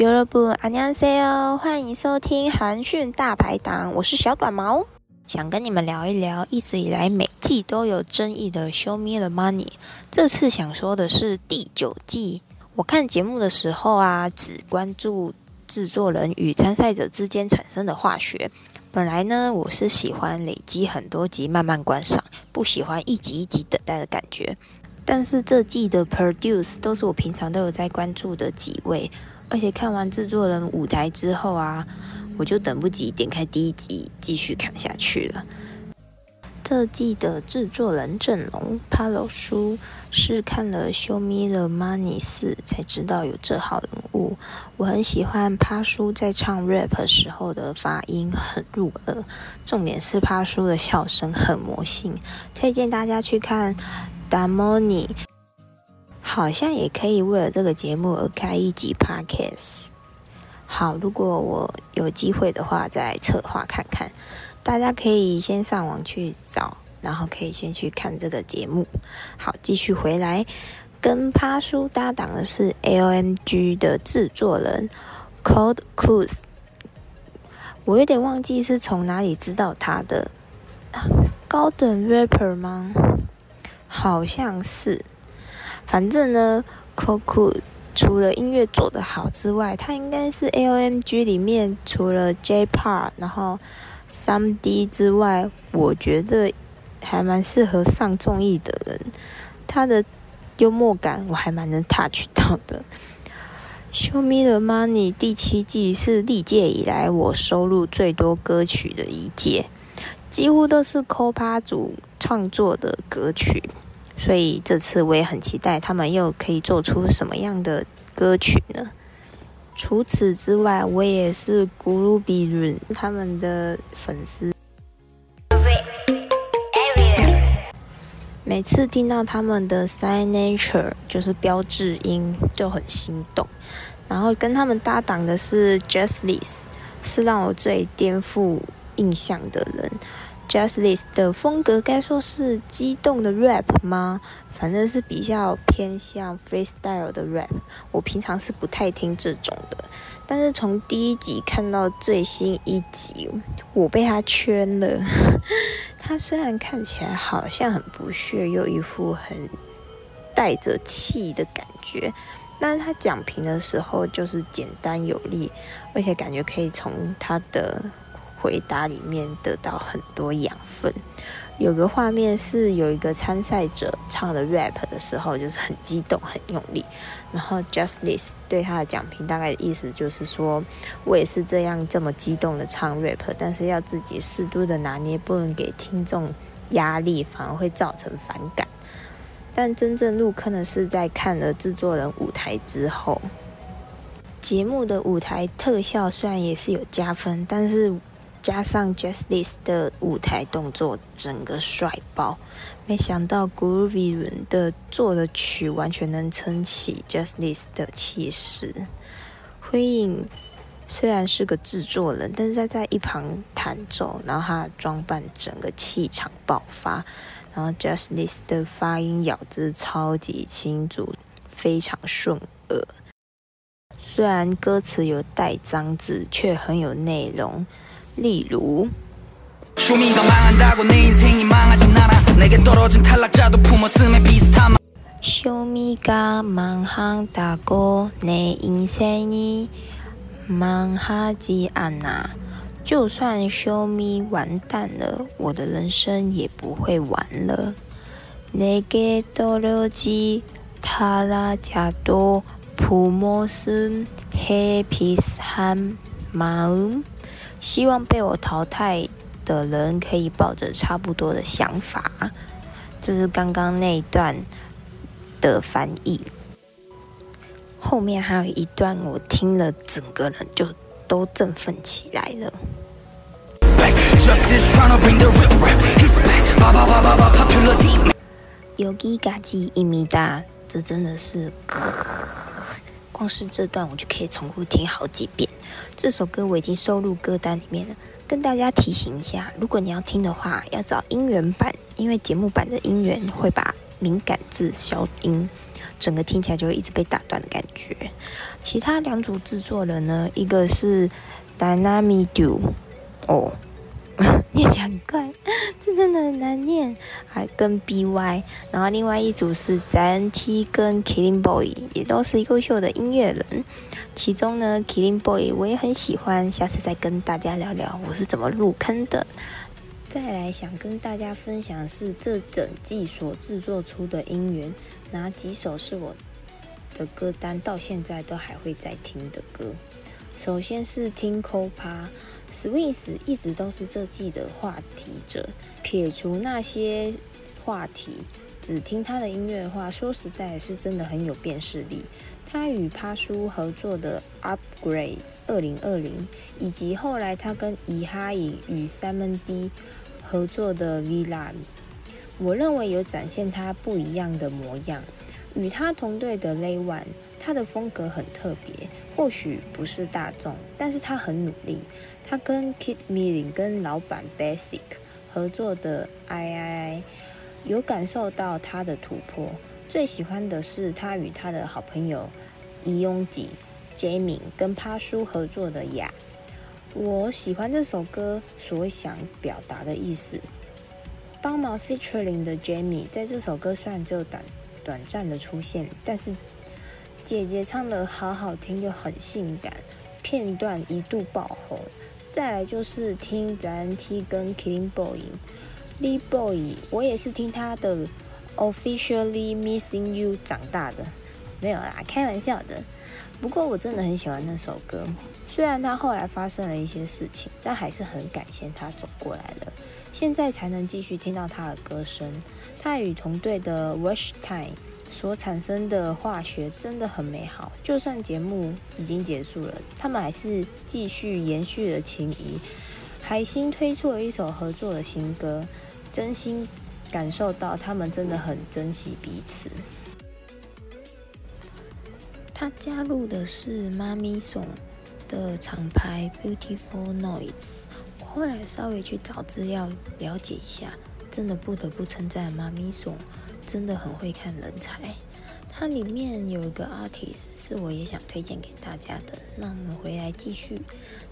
여러분안녕하세요，欢迎收听韩讯大排档，我是小短毛，想跟你们聊一聊一直以来每季都有争议的《Show Me the Money》，这次想说的是第九季。我看节目的时候啊，只关注制作人与参赛者之间产生的化学。本来呢，我是喜欢累积很多集慢慢观赏，不喜欢一集一集等待的感觉。但是这季的 produce 都是我平常都有在关注的几位， 而且看完制作人舞台之后啊，我就等不及点开第一集继续看下去了。这季的制作人阵容，帕罗叔是看了《Show Me the Money》四才知道有这号人物。我很喜欢帕叔在唱 rap 时候的发音很入耳，重点是帕叔的笑声很魔性，推荐大家去看。达摩尼好像也可以为了这个节目而开一集 podcast。好，如果我有机会的话，再策划看看。大家可以先上网去找，然后可以先去看这个节目。好，继续回来，跟趴叔搭档的是 LMG 的制作人 Cold Cruz。我有点忘记是从哪里知道他的，高等 rapper 吗？好像是，反正呢，Coco 除了音乐做得好之外，他应该是 LMG 里面除了 J-Part 然后 3D 之外，我觉得还蛮适合上综艺的人。他的幽默感我还蛮能 touch 到的。Show Me the Money 第七季是历届以来我收录最多歌曲的一届，几乎都是 Co-Pa 组创作的歌曲。所以这次我也很期待他们又可以做出什么样的歌曲呢？除此之外，我也是 Groovy 他们的粉丝。每次听到他们的 Signature 就是标志音，就很心动。然后跟他们搭档的是 Justless，是让我最颠覆印象的人。Justless 的风格该说是激动的 rap 吗？反正是比较偏向 freestyle 的 rap。我平常是不太听这种的，但是从第一集看到最新一集，我被他圈了。他虽然看起来好像很不屑，又一副很带着气的感觉，但是他讲评的时候就是简单有力，而且感觉可以从他的。回答里面得到很多养分。有个画面是有一个参赛者唱的 rap 的时候，就是很激动、很用力。然后 Justice 对他的讲评大概的意思就是说，我也是这样这么激动的唱 rap，但是要自己适度的拿捏，不能给听众压力，反而会造成反感。但真正入坑的是在看了制作人舞台之后，节目的舞台特效虽然也是有加分，但是。加上 Justice 的舞台动作，整个帅爆！没想到 Groovy 的做的曲完全能撑起 Justice 的气势。辉影虽然是个制作人，但是在在一旁弹奏，然后他的装扮整个气场爆发，然后 Justice 的发音咬字超级清楚，非常顺耳。虽然歌词有带脏字，却很有内容。例如，쇼미가망한다고내인생이망하진않아내게떨어진탈락자도품었음에비슷한쇼미가망한다고내인생이망하지않아就算修咪完蛋了，我的人生也不会完了。내게떨어진탈락자도품었음에비슷한마음 希望被我淘汰的人可以抱着差不多的想法。这是刚刚那一段的翻译。后面还有一段，我听了整个人就都振奋起来了。有吉嘎吉伊米达，这真的是。光是这段我就可以重复听好几遍。这首歌我已经收录歌单里面了。跟大家提醒一下，如果你要听的话，要找音源版，因为节目版的音源会把敏感字消音。整个听起来就会一直被打断的感觉。其他两组制作人呢，一个是 Dynamidu，哦，念起来很怪，这 真的很难念，还跟 BY，然后另外一组是 ZNT 跟 Killing Boy，也都是优秀的音乐人。其中呢，Killing Boy 我也很喜欢，下次再跟大家聊聊我是怎么入坑的。再来想跟大家分享是这整季所制作出的音源，哪几首是我的歌单到现在都还会在听的歌。首先是听 Copa，Swings 一直都是这季的话题者。撇除那些话题，只听他的音乐的话，说实在是真的很有辨识力。他与帕叔合作的《Upgrade 二零二零》，以及后来他跟伊哈伊与 Simon D 合作的《V Lam》，我认为有展现他不一样的模样。与他同队的 Lay One，他的风格很特别，或许不是大众，但是他很努力。他跟 Kid Milling 跟老板 Basic 合作的《I I I》，有感受到他的突破。最喜欢的是他与他的好朋友伊拥挤 Jamie 跟趴叔合作的《雅》，我喜欢这首歌所想表达的意思。帮忙 featuring 的 Jamie 在这首歌虽然只有短短暂的出现，但是姐姐唱的好好听又很性感，片段一度爆红。再来就是听 ZNT 跟 Killing Boy，Lee Boy，我也是听他的。Officially missing you 长大的没有啦，开玩笑的。不过我真的很喜欢那首歌，虽然他后来发生了一些事情，但还是很感谢他走过来了，现在才能继续听到他的歌声。他与同队的 Wash Time 所产生的化学真的很美好。就算节目已经结束了，他们还是继续延续了情谊，还新推出了一首合作的新歌，真心。感受到他们真的很珍惜彼此。他加入的是妈咪颂的厂牌 Beautiful Noise。我后来稍微去找资料了解一下，真的不得不称赞妈咪颂，真的很会看人才。它里面有一个 artist 是我也想推荐给大家的。那我们回来继续，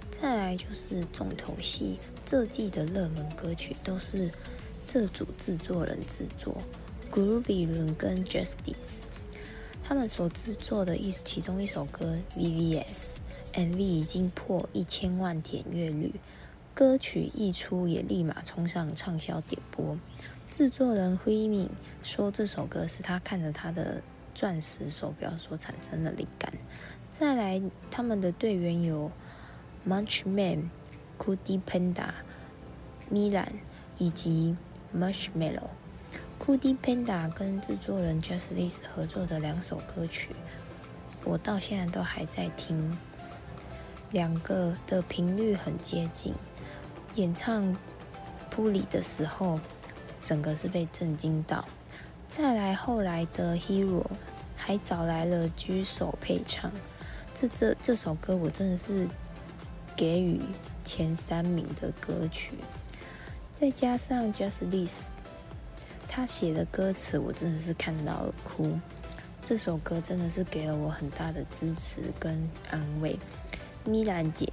再来就是重头戏，这季的热门歌曲都是。这组制作人制作，Groovy 伦跟 Justice，他们所制作的一其中一首歌 VVS，MV 已经破一千万点阅率，歌曲一出也立马冲上畅销点播。制作人辉敏说这首歌是他看着他的钻石手表所产生的灵感。再来，他们的队员有 Munchman、Kudi Panda、米兰以及。Marshmallow、c o d y Panda 跟制作人 Justice 合作的两首歌曲，我到现在都还在听。两个的频率很接近，演唱铺里的时候，整个是被震惊到。再来后来的 Hero 还找来了居首配唱，这这这首歌我真的是给予前三名的歌曲。再加上 Just This，他写的歌词我真的是看到了哭。这首歌真的是给了我很大的支持跟安慰。米兰姐，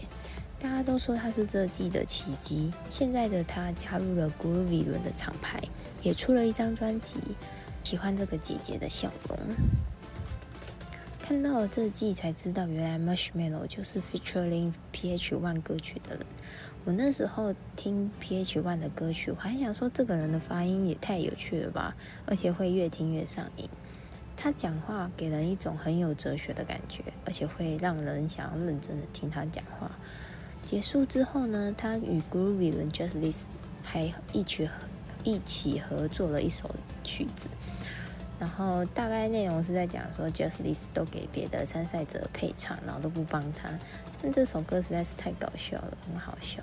大家都说他是这季的奇迹。现在的他加入了 Groovy 轮的厂牌，也出了一张专辑。喜欢这个姐姐的笑容。看到了这季才知道，原来 Marshmallow 就是 featuring PH One 歌曲的人。我那时候听 PH One 的歌曲，我还想说这个人的发音也太有趣了吧，而且会越听越上瘾。他讲话给人一种很有哲学的感觉，而且会让人想要认真的听他讲话。结束之后呢，他与 Groovy 和 Justice 还一起一起合作了一首曲子。然后大概内容是在讲说，Justice 都给别的参赛者配唱，然后都不帮他。但这首歌实在是太搞笑了，很好笑。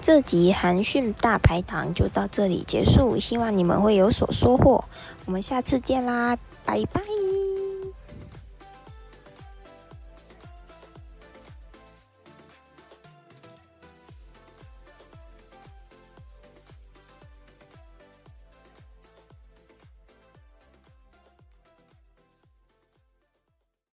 这集韩讯大排档就到这里结束，希望你们会有所收获。我们下次见啦，拜拜。